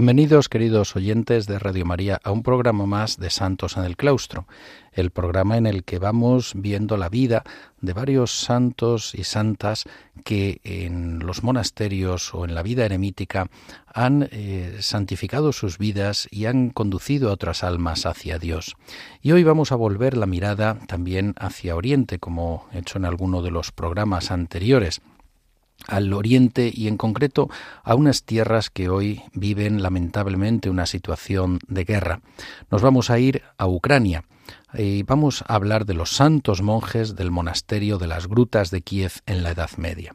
Bienvenidos, queridos oyentes de Radio María, a un programa más de Santos en el Claustro, el programa en el que vamos viendo la vida de varios santos y santas que en los monasterios o en la vida eremítica han eh, santificado sus vidas y han conducido a otras almas hacia Dios. Y hoy vamos a volver la mirada también hacia Oriente, como he hecho en alguno de los programas anteriores al oriente y en concreto a unas tierras que hoy viven lamentablemente una situación de guerra. Nos vamos a ir a Ucrania y vamos a hablar de los santos monjes del monasterio de las grutas de Kiev en la Edad Media.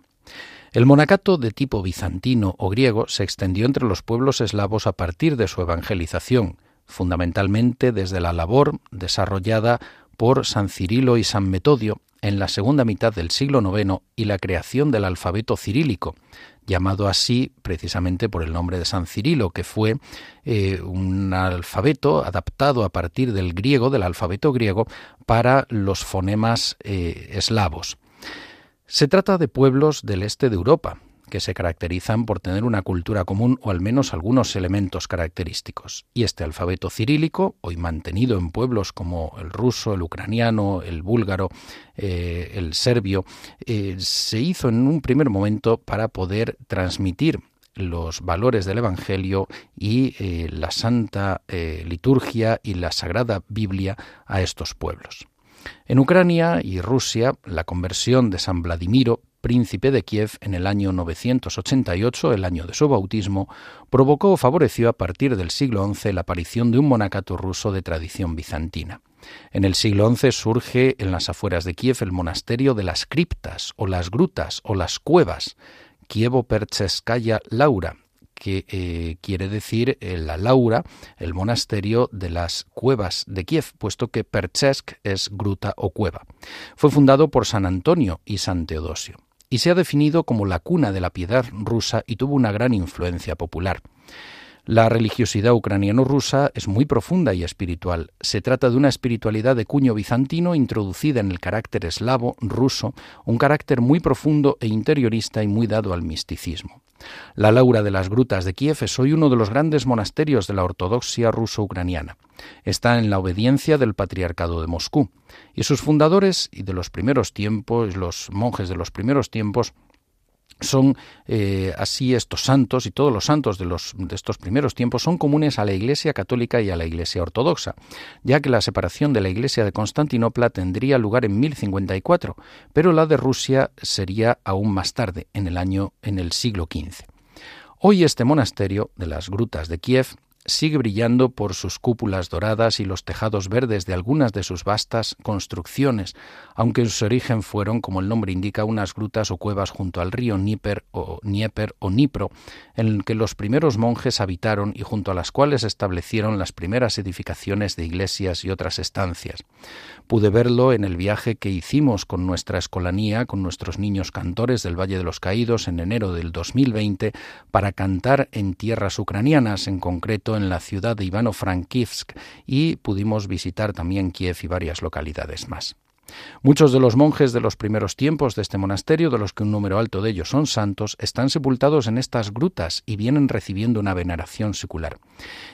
El monacato de tipo bizantino o griego se extendió entre los pueblos eslavos a partir de su evangelización, fundamentalmente desde la labor desarrollada por San Cirilo y San Metodio en la segunda mitad del siglo IX y la creación del alfabeto cirílico, llamado así precisamente por el nombre de San Cirilo, que fue eh, un alfabeto adaptado a partir del griego, del alfabeto griego, para los fonemas eh, eslavos. Se trata de pueblos del este de Europa, que se caracterizan por tener una cultura común o al menos algunos elementos característicos. Y este alfabeto cirílico, hoy mantenido en pueblos como el ruso, el ucraniano, el búlgaro, eh, el serbio, eh, se hizo en un primer momento para poder transmitir los valores del Evangelio y eh, la santa liturgia y la sagrada Biblia a estos pueblos. En Ucrania y Rusia, la conversión de San Vladimiro príncipe de Kiev en el año 988, el año de su bautismo, provocó o favoreció a partir del siglo XI la aparición de un monacato ruso de tradición bizantina. En el siglo XI surge en las afueras de Kiev el monasterio de las criptas o las grutas o las cuevas, Kievo Percheskaya Laura, que eh, quiere decir eh, la Laura, el monasterio de las cuevas de Kiev, puesto que Perchesk es gruta o cueva. Fue fundado por San Antonio y San Teodosio y se ha definido como la cuna de la piedad rusa y tuvo una gran influencia popular. La religiosidad ucraniano-rusa es muy profunda y espiritual. Se trata de una espiritualidad de cuño bizantino introducida en el carácter eslavo ruso, un carácter muy profundo e interiorista y muy dado al misticismo. La Laura de las Grutas de Kiev es hoy uno de los grandes monasterios de la ortodoxia ruso-ucraniana. Está en la obediencia del Patriarcado de Moscú, y sus fundadores y de los primeros tiempos, los monjes de los primeros tiempos, son eh, así estos santos y todos los santos de, los, de estos primeros tiempos son comunes a la Iglesia católica y a la Iglesia ortodoxa, ya que la separación de la Iglesia de Constantinopla tendría lugar en 1054, pero la de Rusia sería aún más tarde, en el año en el siglo XV. Hoy este monasterio de las grutas de Kiev sigue brillando por sus cúpulas doradas y los tejados verdes de algunas de sus vastas construcciones, aunque en su origen fueron, como el nombre indica, unas grutas o cuevas junto al río Níper o Nieper o Nipro, en que los primeros monjes habitaron y junto a las cuales establecieron las primeras edificaciones de iglesias y otras estancias. Pude verlo en el viaje que hicimos con nuestra escolanía, con nuestros niños cantores del Valle de los Caídos en enero del 2020, para cantar en tierras ucranianas, en concreto en la ciudad de Ivano-Frankivsk, y pudimos visitar también Kiev y varias localidades más. Muchos de los monjes de los primeros tiempos de este monasterio, de los que un número alto de ellos son santos, están sepultados en estas grutas y vienen recibiendo una veneración secular.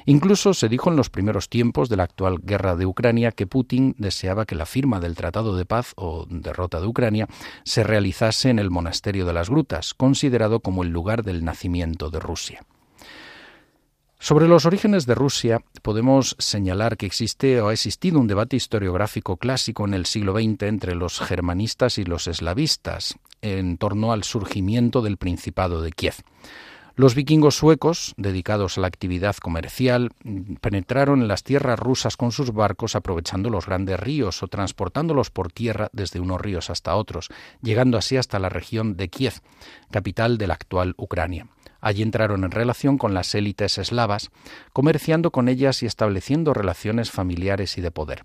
Incluso se dijo en los primeros tiempos de la actual guerra de Ucrania que Putin deseaba que la firma del Tratado de Paz o derrota de Ucrania se realizase en el monasterio de las grutas, considerado como el lugar del nacimiento de Rusia. Sobre los orígenes de Rusia podemos señalar que existe o ha existido un debate historiográfico clásico en el siglo XX entre los germanistas y los eslavistas en torno al surgimiento del Principado de Kiev. Los vikingos suecos, dedicados a la actividad comercial, penetraron en las tierras rusas con sus barcos aprovechando los grandes ríos o transportándolos por tierra desde unos ríos hasta otros, llegando así hasta la región de Kiev, capital de la actual Ucrania. Allí entraron en relación con las élites eslavas, comerciando con ellas y estableciendo relaciones familiares y de poder.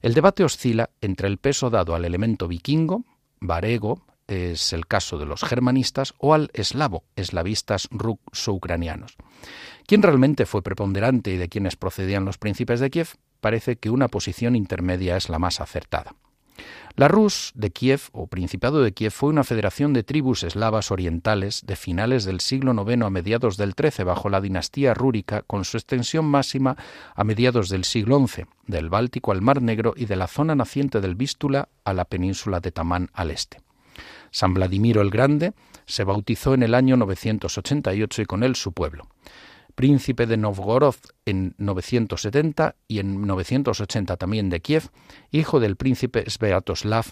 El debate oscila entre el peso dado al elemento vikingo, varego, es el caso de los germanistas, o al eslavo, eslavistas ruso-ucranianos. ¿Quién realmente fue preponderante y de quienes procedían los príncipes de Kiev? Parece que una posición intermedia es la más acertada. La Rus de Kiev o Principado de Kiev fue una federación de tribus eslavas orientales de finales del siglo IX a mediados del XIII bajo la dinastía rúrica con su extensión máxima a mediados del siglo XI, del Báltico al Mar Negro y de la zona naciente del Vístula a la península de Tamán al este. San Vladimiro el Grande se bautizó en el año 988 y con él su pueblo príncipe de Novgorod en 970 y en 980 también de Kiev, hijo del príncipe Sviatoslav,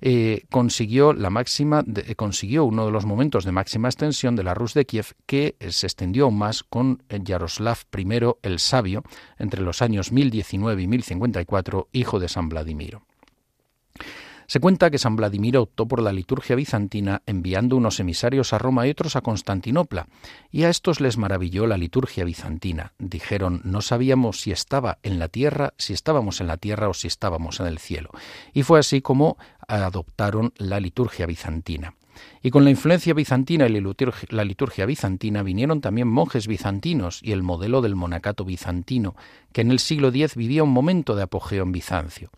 eh, consiguió la máxima consiguió uno de los momentos de máxima extensión de la Rus de Kiev que eh, se extendió aún más con Yaroslav I el Sabio entre los años 1019 y 1054, hijo de San Vladimiro. Se cuenta que San Vladimiro optó por la liturgia bizantina enviando unos emisarios a Roma y otros a Constantinopla, y a estos les maravilló la liturgia bizantina. Dijeron, no sabíamos si estaba en la tierra, si estábamos en la tierra o si estábamos en el cielo. Y fue así como adoptaron la liturgia bizantina. Y con la influencia bizantina y la liturgia bizantina vinieron también monjes bizantinos y el modelo del monacato bizantino, que en el siglo X vivía un momento de apogeo en Bizancio.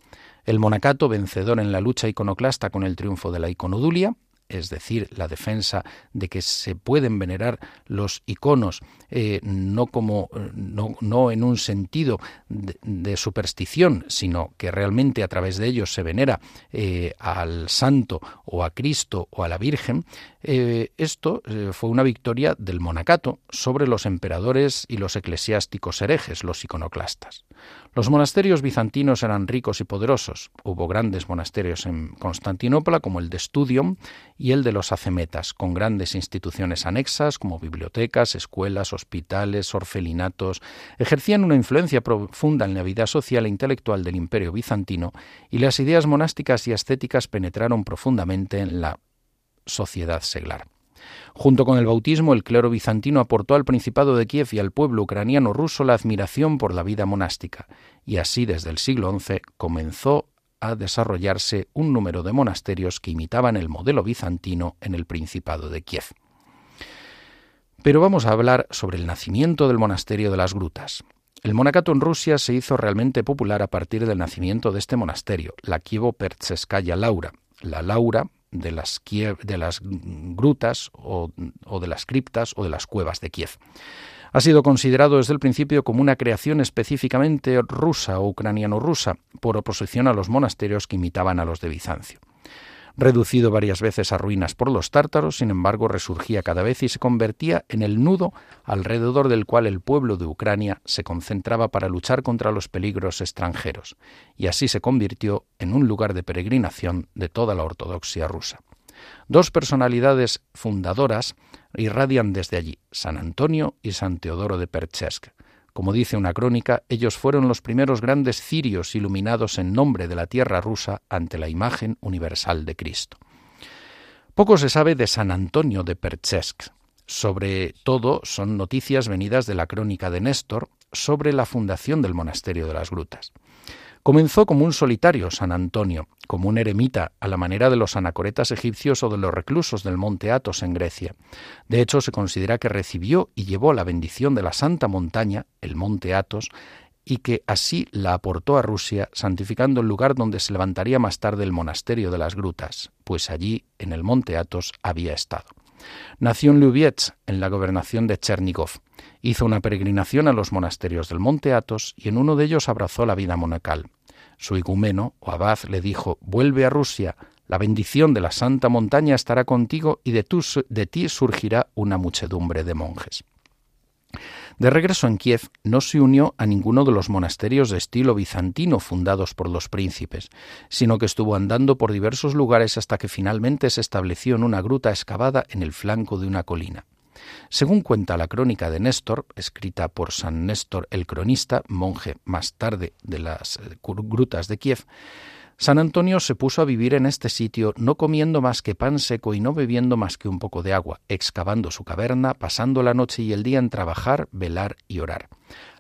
El monacato, vencedor en la lucha iconoclasta con el triunfo de la iconodulia, es decir, la defensa de que se pueden venerar los iconos eh, no como no, en un sentido de, superstición, sino que realmente a través de ellos se venera eh, al santo o a Cristo o a la Virgen, eh, esto fue una victoria del monacato sobre los emperadores y los eclesiásticos herejes, los iconoclastas. Los monasterios bizantinos eran ricos y poderosos. Hubo grandes monasterios en Constantinopla, como el de Studium y el de los Acemetas, con grandes instituciones anexas como bibliotecas, escuelas, hospitales, orfelinatos. Ejercían una influencia profunda en la vida social e intelectual del imperio bizantino y las ideas monásticas y ascéticas penetraron profundamente en la sociedad seglar. Junto con el bautismo, el clero bizantino aportó al Principado de Kiev y al pueblo ucraniano ruso la admiración por la vida monástica, y así desde el siglo XI comenzó a desarrollarse un número de monasterios que imitaban el modelo bizantino en el Principado de Kiev. Pero vamos a hablar sobre el nacimiento del monasterio de las grutas. El monacato en Rusia se hizo realmente popular a partir del nacimiento de este monasterio, la Kievo Laura. La Laura de las, de las grutas o, o de las criptas o de las cuevas de Kiev. Ha sido considerado desde el principio como una creación específicamente rusa o ucraniano-rusa, por oposición a los monasterios que imitaban a los de Bizancio. Reducido varias veces a ruinas por los tártaros, sin embargo, resurgía cada vez y se convertía en el nudo alrededor del cual el pueblo de Ucrania se concentraba para luchar contra los peligros extranjeros, y así se convirtió en un lugar de peregrinación de toda la ortodoxia rusa. Dos personalidades fundadoras irradian desde allí, San Antonio y San Teodoro de Perchesk, como dice una crónica, ellos fueron los primeros grandes cirios iluminados en nombre de la tierra rusa ante la imagen universal de Cristo. Poco se sabe de San Antonio de Perchesk. Sobre todo son noticias venidas de la crónica de Néstor sobre la fundación del monasterio de las grutas. Comenzó como un solitario San Antonio, como un eremita, a la manera de los anacoretas egipcios o de los reclusos del monte Athos en Grecia. De hecho, se considera que recibió y llevó la bendición de la santa montaña, el monte Athos, y que así la aportó a Rusia, santificando el lugar donde se levantaría más tarde el monasterio de las grutas, pues allí, en el monte Athos, había estado. Nació en Lubietz, en la gobernación de Chernigov. Hizo una peregrinación a los monasterios del monte Athos y en uno de ellos abrazó la vida monacal. Su igumeno o abad le dijo, vuelve a Rusia, la bendición de la santa montaña estará contigo y de, de ti surgirá una muchedumbre de monjes. De regreso en Kiev, no se unió a ninguno de los monasterios de estilo bizantino fundados por los príncipes, sino que estuvo andando por diversos lugares hasta que finalmente se estableció en una gruta excavada en el flanco de una colina. Según cuenta la crónica de Néstor, escrita por San Néstor el cronista, monje más tarde de las eh, grutas de Kiev, San Antonio se puso a vivir en este sitio no comiendo más que pan seco y no bebiendo más que un poco de agua, excavando su caverna, pasando la noche y el día en trabajar, velar y orar.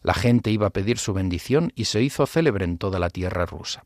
La gente iba a pedir su bendición y se hizo célebre en toda la tierra rusa.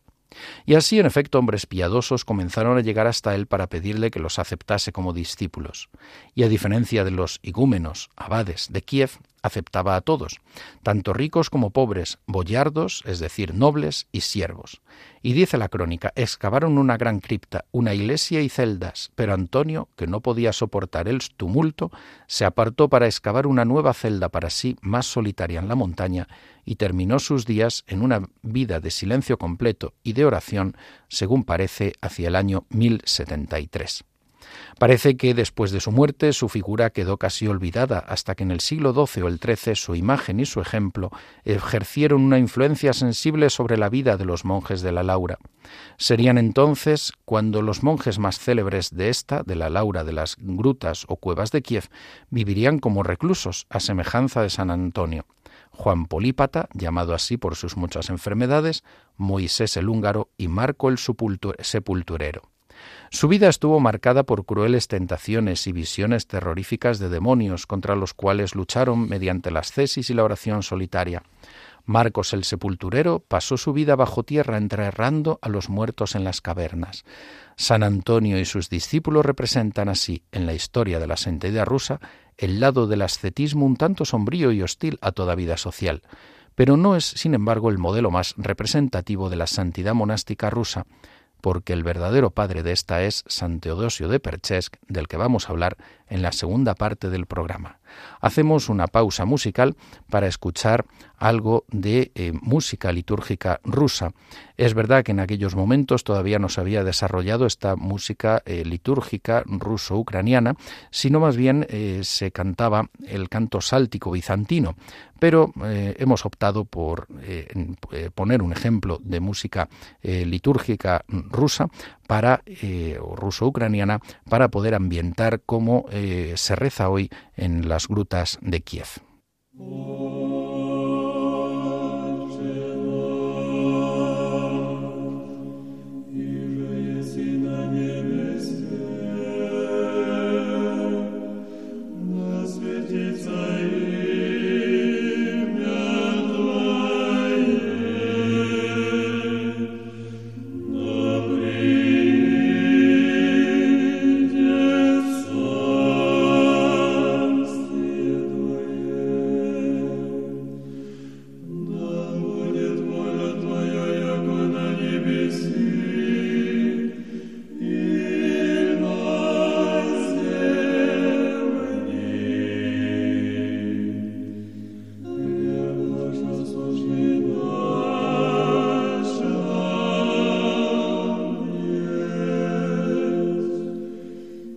Y así, en efecto, hombres piadosos comenzaron a llegar hasta él para pedirle que los aceptase como discípulos. Y a diferencia de los igúmenos, abades de Kiev, aceptaba a todos, tanto ricos como pobres, boyardos, es decir, nobles y siervos. Y dice la crónica, excavaron una gran cripta, una iglesia y celdas, pero Antonio, que no podía soportar el tumulto, se apartó para excavar una nueva celda para sí más solitaria en la montaña y terminó sus días en una vida de silencio completo y de oración, según parece, hacia el año 1073. Parece que después de su muerte su figura quedó casi olvidada hasta que en el siglo XII o el XIII su imagen y su ejemplo ejercieron una influencia sensible sobre la vida de los monjes de la Laura. Serían entonces cuando los monjes más célebres de esta, de la Laura de las grutas o cuevas de Kiev, vivirían como reclusos, a semejanza de San Antonio. Juan Polípata, llamado así por sus muchas enfermedades, Moisés el húngaro y Marco el sepulturero. Su vida estuvo marcada por crueles tentaciones y visiones terroríficas de demonios contra los cuales lucharon mediante las cesis y la oración solitaria. Marcos el sepulturero pasó su vida bajo tierra enterrando a los muertos en las cavernas. San Antonio y sus discípulos representan así, en la historia de la santidad rusa, el lado del ascetismo un tanto sombrío y hostil a toda vida social, pero no es, sin embargo, el modelo más representativo de la santidad monástica rusa, porque el verdadero padre de esta es San Teodosio de Perchesk, del que vamos a hablar en la segunda parte del programa. Hacemos una pausa musical para escuchar algo de eh, música litúrgica rusa. Es verdad que en aquellos momentos todavía no se había desarrollado esta música eh, litúrgica ruso-ucraniana, sino más bien eh, se cantaba el canto sáltico bizantino. Pero hemos optado por poner un ejemplo de música litúrgica rusa para o ruso-ucraniana para poder ambientar cómo se reza hoy en las grutas de Kiev.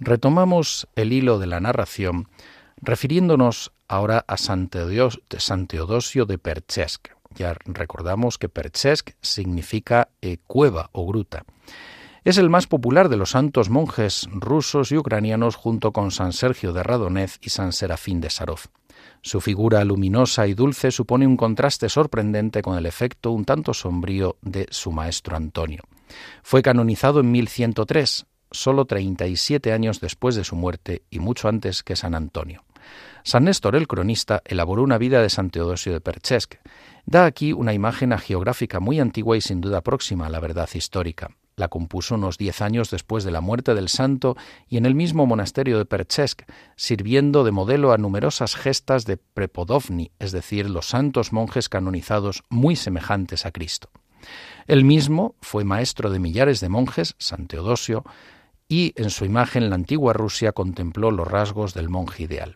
Retomamos el hilo de la narración refiriéndonos ahora a San Teodosio de Perchesk. Ya recordamos que Perchesk significa eh, cueva o gruta. Es el más popular de los santos monjes rusos y ucranianos junto con San Sergio de Radonez y San Serafín de Sarov. Su figura luminosa y dulce supone un contraste sorprendente con el efecto un tanto sombrío de su maestro Antonio. Fue canonizado en 1103, solo 37 años después de su muerte y mucho antes que San Antonio. San Néstor el cronista elaboró una vida de San Teodosio de Perchesk. Da aquí una imagen geográfica muy antigua y sin duda próxima a la verdad histórica. La compuso unos diez años después de la muerte del santo y en el mismo monasterio de Perchesk, sirviendo de modelo a numerosas gestas de Prepodovni, es decir, los santos monjes canonizados muy semejantes a Cristo. Él mismo fue maestro de millares de monjes, San Teodosio, y en su imagen la antigua Rusia contempló los rasgos del monje ideal.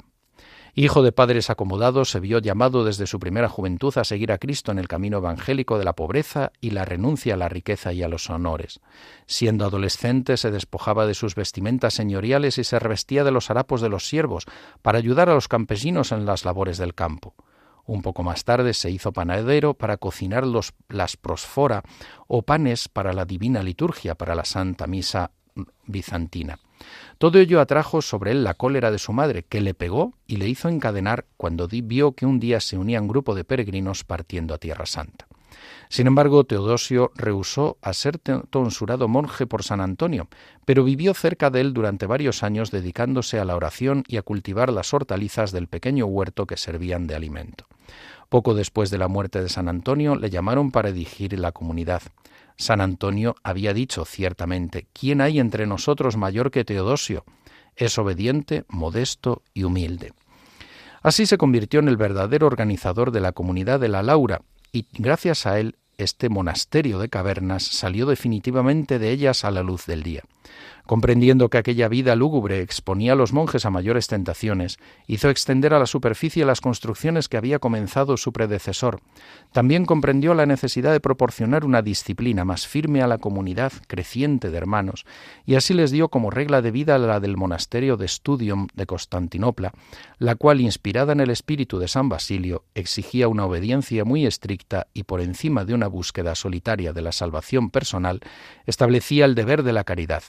Hijo de padres acomodados, se vio llamado desde su primera juventud a seguir a Cristo en el camino evangélico de la pobreza y la renuncia a la riqueza y a los honores. Siendo adolescente, se despojaba de sus vestimentas señoriales y se revestía de los harapos de los siervos para ayudar a los campesinos en las labores del campo. Un poco más tarde se hizo panadero para cocinar las prosfora o panes para la divina liturgia, para la Santa Misa bizantina. Todo ello atrajo sobre él la cólera de su madre, que le pegó y le hizo encadenar cuando vio que un día se unía un grupo de peregrinos partiendo a Tierra Santa. Sin embargo, Teodosio rehusó a ser tonsurado monje por San Antonio, pero vivió cerca de él durante varios años dedicándose a la oración y a cultivar las hortalizas del pequeño huerto que servían de alimento. Poco después de la muerte de San Antonio le llamaron para dirigir la comunidad. San Antonio había dicho ciertamente, ¿quién hay entre nosotros mayor que Teodosio? Es obediente, modesto y humilde. Así se convirtió en el verdadero organizador de la comunidad de la Laura, y gracias a él este monasterio de cavernas salió definitivamente de ellas a la luz del día. Comprendiendo que aquella vida lúgubre exponía a los monjes a mayores tentaciones, hizo extender a la superficie las construcciones que había comenzado su predecesor. También comprendió la necesidad de proporcionar una disciplina más firme a la comunidad creciente de hermanos, y así les dio como regla de vida la del monasterio de Studium de Constantinopla, la cual, inspirada en el espíritu de San Basilio, exigía una obediencia muy estricta y por encima de una búsqueda solitaria de la salvación personal, establecía el deber de la caridad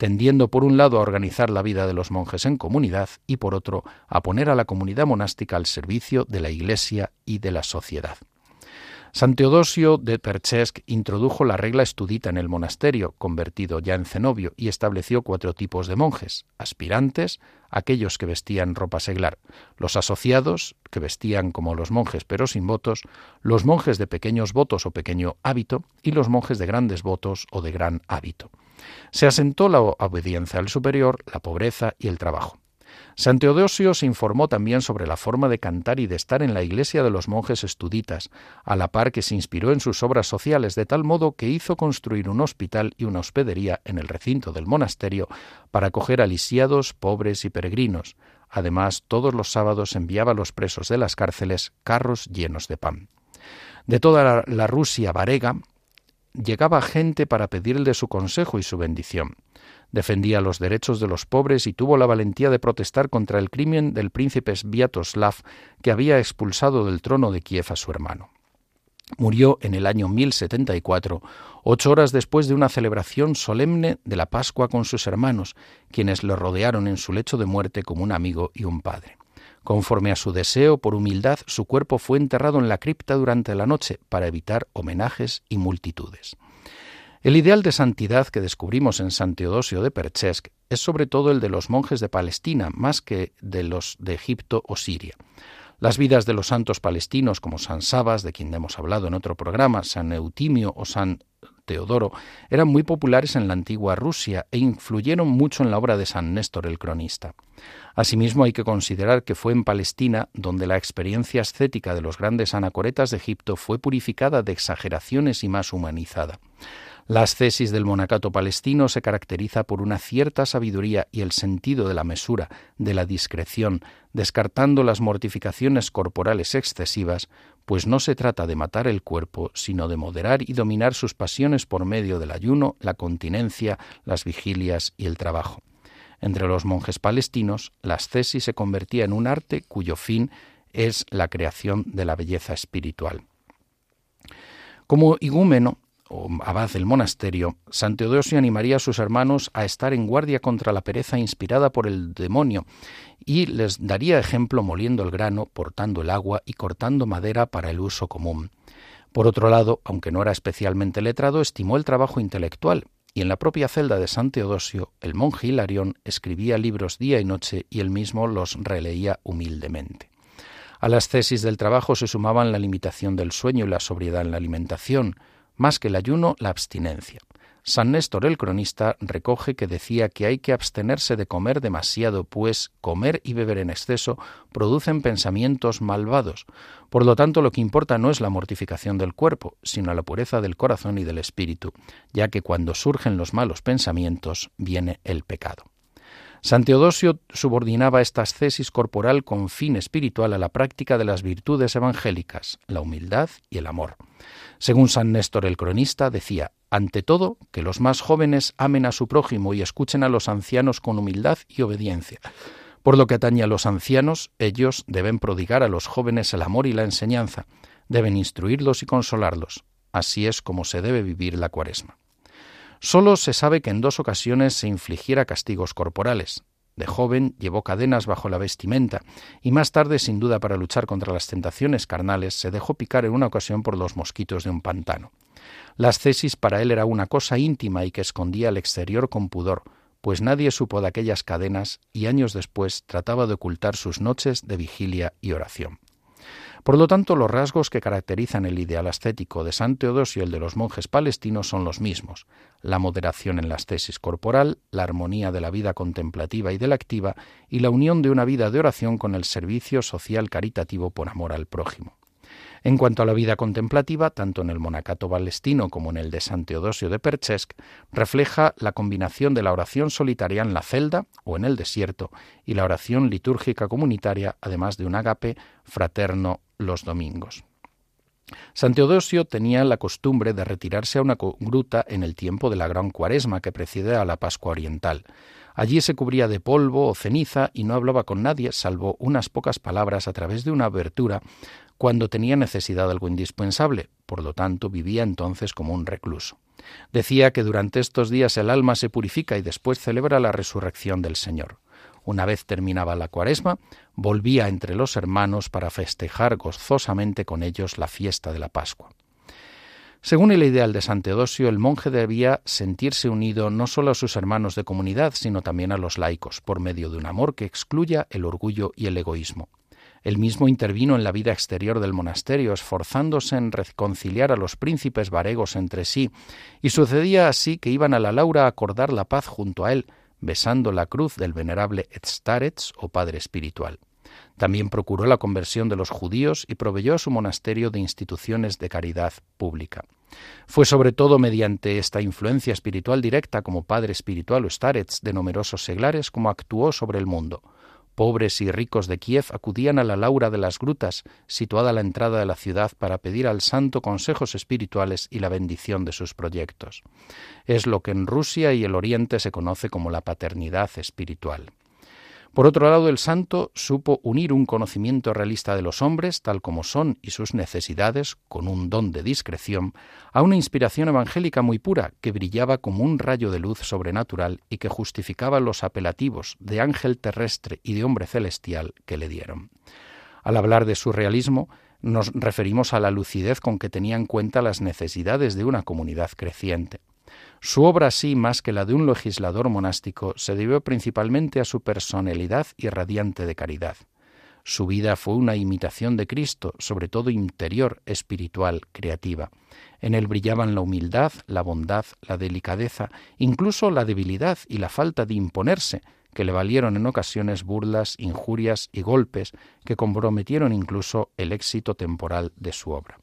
tendiendo por un lado a organizar la vida de los monjes en comunidad y por otro a poner a la comunidad monástica al servicio de la Iglesia y de la sociedad. San Teodosio de Perchesk introdujo la regla estudita en el monasterio, convertido ya en cenobio, y estableció cuatro tipos de monjes: aspirantes, aquellos que vestían ropa seglar, los asociados, que vestían como los monjes pero sin votos, los monjes de pequeños votos o pequeño hábito, y los monjes de grandes votos o de gran hábito. Se asentó la obediencia al superior, la pobreza y el trabajo. San Teodosio se informó también sobre la forma de cantar y de estar en la iglesia de los monjes estuditas, a la par que se inspiró en sus obras sociales, de tal modo que hizo construir un hospital y una hospedería en el recinto del monasterio para acoger a lisiados, pobres y peregrinos. Además, todos los sábados enviaba a los presos de las cárceles carros llenos de pan. De toda la, Rusia varega, llegaba gente para pedirle su consejo y su bendición. Defendía los derechos de los pobres y tuvo la valentía de protestar contra el crimen del príncipe Sviatoslav que había expulsado del trono de Kiev a su hermano. Murió en el año 1074, ocho horas después de una celebración solemne de la Pascua con sus hermanos, quienes le rodearon en su lecho de muerte como un amigo y un padre. Conforme a su deseo, por humildad, su cuerpo fue enterrado en la cripta durante la noche para evitar homenajes y multitudes. El ideal de santidad que descubrimos en San Teodosio de Perchesk es sobre todo el de los monjes de Palestina, más que de los de Egipto o Siria. Las vidas de los santos palestinos como San Sabas, de quien hemos hablado en otro programa, San Eutimio o San Teodoro, eran muy populares en la antigua Rusia e influyeron mucho en la obra de San Néstor el cronista. Asimismo, hay que considerar que fue en Palestina donde la experiencia ascética de los grandes anacoretas de Egipto fue purificada de exageraciones y más humanizada. La ascesis del monacato palestino se caracteriza por una cierta sabiduría y el sentido de la mesura, de la discreción, descartando las mortificaciones corporales excesivas, pues no se trata de matar el cuerpo, sino de moderar y dominar sus pasiones por medio del ayuno, la continencia, las vigilias y el trabajo. Entre los monjes palestinos, la ascesis se convertía en un arte cuyo fin es la creación de la belleza espiritual. Como igúmeno o abad del monasterio, San Teodosio animaría a sus hermanos a estar en guardia contra la pereza inspirada por el demonio y les daría ejemplo moliendo el grano, portando el agua y cortando madera para el uso común. Por otro lado, aunque no era especialmente letrado, estimó el trabajo intelectual y en la propia celda de San Teodosio, el monje Hilarión escribía libros día y noche y él mismo los releía humildemente. A las tesis del trabajo se sumaban la limitación del sueño y la sobriedad en la alimentación, más que el ayuno, la abstinencia. San Néstor el cronista recoge que decía que hay que abstenerse de comer demasiado, pues comer y beber en exceso producen pensamientos malvados. Por lo tanto, lo que importa no es la mortificación del cuerpo, sino la pureza del corazón y del espíritu, ya que cuando surgen los malos pensamientos viene el pecado. San Teodosio subordinaba esta ascesis corporal con fin espiritual a la práctica de las virtudes evangélicas, la humildad y el amor. Según San Néstor el cronista, decía, ante todo, que los más jóvenes amen a su prójimo y escuchen a los ancianos con humildad y obediencia. Por lo que atañe a los ancianos, ellos deben prodigar a los jóvenes el amor y la enseñanza, deben instruirlos y consolarlos. Así es como se debe vivir la cuaresma. Solo se sabe que en dos ocasiones se infligiera castigos corporales. De joven llevó cadenas bajo la vestimenta y más tarde, sin duda para luchar contra las tentaciones carnales, se dejó picar en una ocasión por los mosquitos de un pantano. La ascesis para él era una cosa íntima y que escondía al exterior con pudor, pues nadie supo de aquellas cadenas y años después trataba de ocultar sus noches de vigilia y oración. Por lo tanto, los rasgos que caracterizan el ideal ascético de San Teodosio y el de los monjes palestinos son los mismos, la moderación en la ascesis corporal, la armonía de la vida contemplativa y de la activa, y la unión de una vida de oración con el servicio social caritativo por amor al prójimo. En cuanto a la vida contemplativa, tanto en el monacato palestino como en el de San Teodosio de Perchesk, refleja la combinación de la oración solitaria en la celda o en el desierto y la oración litúrgica comunitaria, además de un agape fraterno los domingos. San Teodosio tenía la costumbre de retirarse a una gruta en el tiempo de la gran cuaresma que precede a la Pascua Oriental. Allí se cubría de polvo o ceniza y no hablaba con nadie, salvo unas pocas palabras a través de una abertura cuando tenía necesidad de algo indispensable, por lo tanto vivía entonces como un recluso. Decía que durante estos días el alma se purifica y después celebra la resurrección del Señor. Una vez terminaba la cuaresma, volvía entre los hermanos para festejar gozosamente con ellos la fiesta de la Pascua. Según el ideal de San Teodosio, el monje debía sentirse unido no solo a sus hermanos de comunidad, sino también a los laicos, por medio de un amor que excluya el orgullo y el egoísmo. Él mismo intervino en la vida exterior del monasterio, esforzándose en reconciliar a los príncipes varegos entre sí, y sucedía así que iban a la Laura a acordar la paz junto a él, besando la cruz del venerable Etztarets o Padre Espiritual. También procuró la conversión de los judíos y proveyó a su monasterio de instituciones de caridad pública. Fue sobre todo mediante esta influencia espiritual directa como Padre Espiritual o Starets de numerosos seglares como actuó sobre el mundo. Pobres y ricos de Kiev acudían a la Laura de las Grutas, situada a la entrada de la ciudad, para pedir al santo consejos espirituales y la bendición de sus proyectos. Es lo que en Rusia y el Oriente se conoce como la paternidad espiritual. Por otro lado, el santo supo unir un conocimiento realista de los hombres, tal como son, y sus necesidades, con un don de discreción, a una inspiración evangélica muy pura, que brillaba como un rayo de luz sobrenatural y que justificaba los apelativos de ángel terrestre y de hombre celestial que le dieron. Al hablar de su realismo, nos referimos a la lucidez con que tenía en cuenta las necesidades de una comunidad creciente. Su obra, sí, más que la de un legislador monástico, se debió principalmente a su personalidad irradiante de caridad. Su vida fue una imitación de Cristo, sobre todo interior, espiritual, creativa. En él brillaban la humildad, la bondad, la delicadeza, incluso la debilidad y la falta de imponerse, que le valieron en ocasiones burlas, injurias y golpes que comprometieron incluso el éxito temporal de su obra.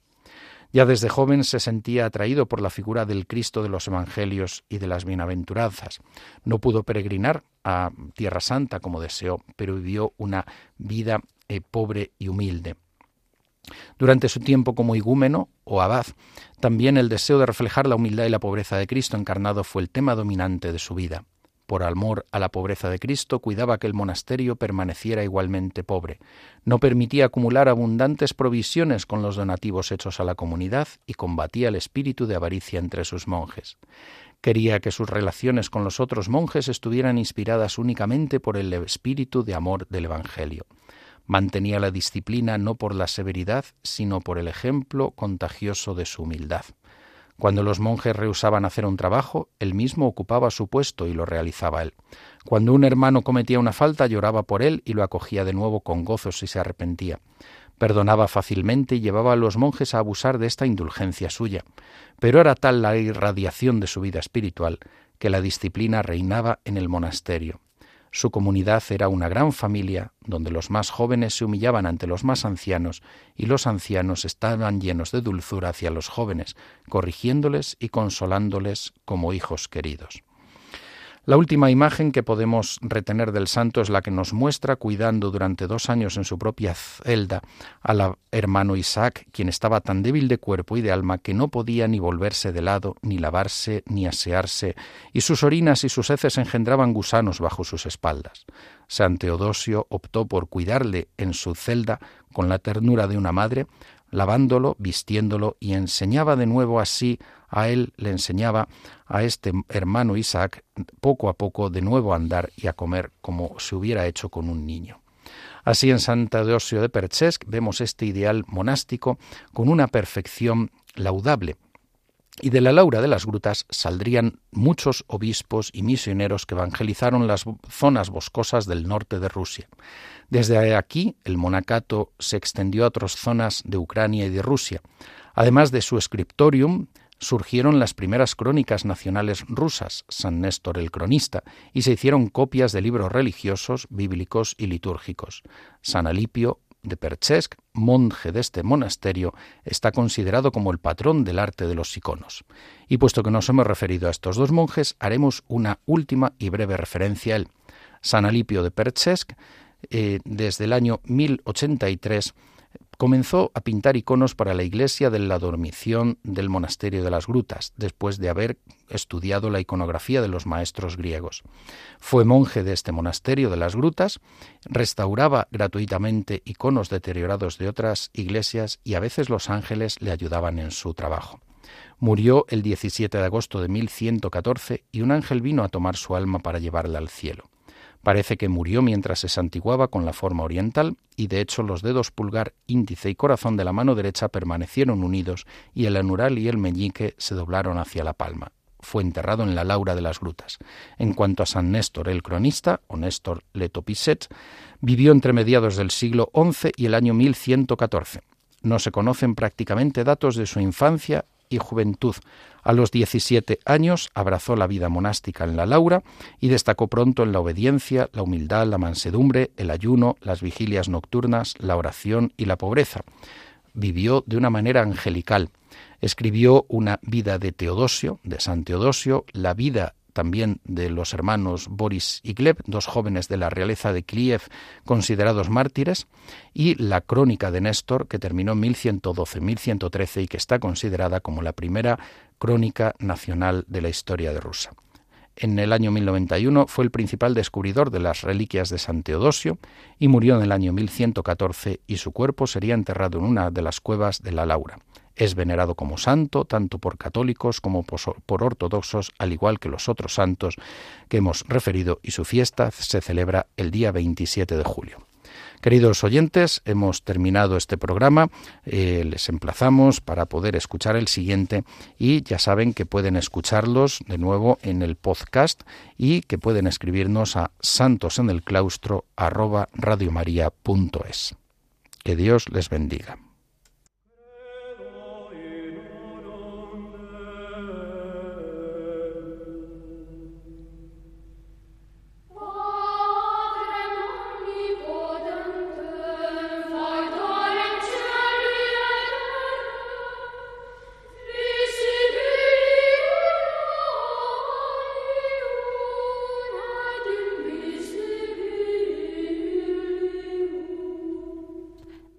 Ya desde joven se sentía atraído por la figura del Cristo de los Evangelios y de las bienaventuranzas. No pudo peregrinar a Tierra Santa como deseó, pero vivió una vida eh, pobre y humilde. Durante su tiempo como igúmeno o abad, también el deseo de reflejar la humildad y la pobreza de Cristo encarnado fue el tema dominante de su vida por amor a la pobreza de Cristo, cuidaba que el monasterio permaneciera igualmente pobre. No permitía acumular abundantes provisiones con los donativos hechos a la comunidad y combatía el espíritu de avaricia entre sus monjes. Quería que sus relaciones con los otros monjes estuvieran inspiradas únicamente por el espíritu de amor del Evangelio. Mantenía la disciplina no por la severidad, sino por el ejemplo contagioso de su humildad. Cuando los monjes rehusaban hacer un trabajo, él mismo ocupaba su puesto y lo realizaba él. Cuando un hermano cometía una falta, lloraba por él y lo acogía de nuevo con gozo si se arrepentía. Perdonaba fácilmente y llevaba a los monjes a abusar de esta indulgencia suya. Pero era tal la irradiación de su vida espiritual que la disciplina reinaba en el monasterio. Su comunidad era una gran familia donde los más jóvenes se humillaban ante los más ancianos y los ancianos estaban llenos de dulzura hacia los jóvenes, corrigiéndoles y consolándoles como hijos queridos. La última imagen que podemos retener del santo es la que nos muestra cuidando durante dos años en su propia celda al hermano Isaac, quien estaba tan débil de cuerpo y de alma que no podía ni volverse de lado, ni lavarse, ni asearse, y sus orinas y sus heces engendraban gusanos bajo sus espaldas. San Teodosio optó por cuidarle en su celda con la ternura de una madre, lavándolo, vistiéndolo y enseñaba de nuevo así a él, le enseñaba a este hermano Isaac poco a poco de nuevo a andar y a comer como se hubiera hecho con un niño. Así en Santa Deosio de Perchesk vemos este ideal monástico con una perfección laudable. Y de la Laura de las Grutas saldrían muchos obispos y misioneros que evangelizaron las zonas boscosas del norte de Rusia. Desde aquí el monacato se extendió a otras zonas de Ucrania y de Rusia. Además de su scriptorium, surgieron las primeras crónicas nacionales rusas, San Néstor el cronista, y se hicieron copias de libros religiosos, bíblicos y litúrgicos. San Alipio de Perchesk, monje de este monasterio, está considerado como el patrón del arte de los iconos. Y puesto que nos hemos referido a estos dos monjes, haremos una última y breve referencia a él. San Alipio de Perchesk eh, desde el año 1083, comenzó a pintar iconos para la iglesia de la dormición del monasterio de las grutas, después de haber estudiado la iconografía de los maestros griegos. Fue monje de este monasterio de las grutas, restauraba gratuitamente iconos deteriorados de otras iglesias y a veces los ángeles le ayudaban en su trabajo. Murió el 17 de agosto de 1114 y un ángel vino a tomar su alma para llevarla al cielo. Parece que murió mientras se santiguaba con la forma oriental y de hecho los dedos pulgar, índice y corazón de la mano derecha permanecieron unidos y el anural y el meñique se doblaron hacia la palma. Fue enterrado en la Laura de las Grutas. En cuanto a San Néstor el cronista, o Néstor Letopiset, vivió entre mediados del siglo XI y el año 1114. No se conocen prácticamente datos de su infancia y juventud. A los 17 años abrazó la vida monástica en la Laura y destacó pronto en la obediencia, la humildad, la mansedumbre, el ayuno, las vigilias nocturnas, la oración y la pobreza. Vivió de una manera angelical. Escribió una vida de Teodosio, de San Teodosio, la vida también de los hermanos Boris y Gleb, dos jóvenes de la realeza de Kiev considerados mártires, y la crónica de Néstor, que terminó en 1112-1113 y que está considerada como la primera crónica nacional de la historia de Rusia. En el año 1091 fue el principal descubridor de las reliquias de San Teodosio y murió en el año 1114 y su cuerpo sería enterrado en una de las cuevas de la Laura. Es venerado como santo tanto por católicos como por ortodoxos, al igual que los otros santos que hemos referido, y su fiesta se celebra el día 27 de julio. Queridos oyentes, hemos terminado este programa. Eh, les emplazamos para poder escuchar el siguiente y ya saben que pueden escucharlos de nuevo en el podcast y que pueden escribirnos a santosenelclaustro@radiomaria.es. Que Dios les bendiga.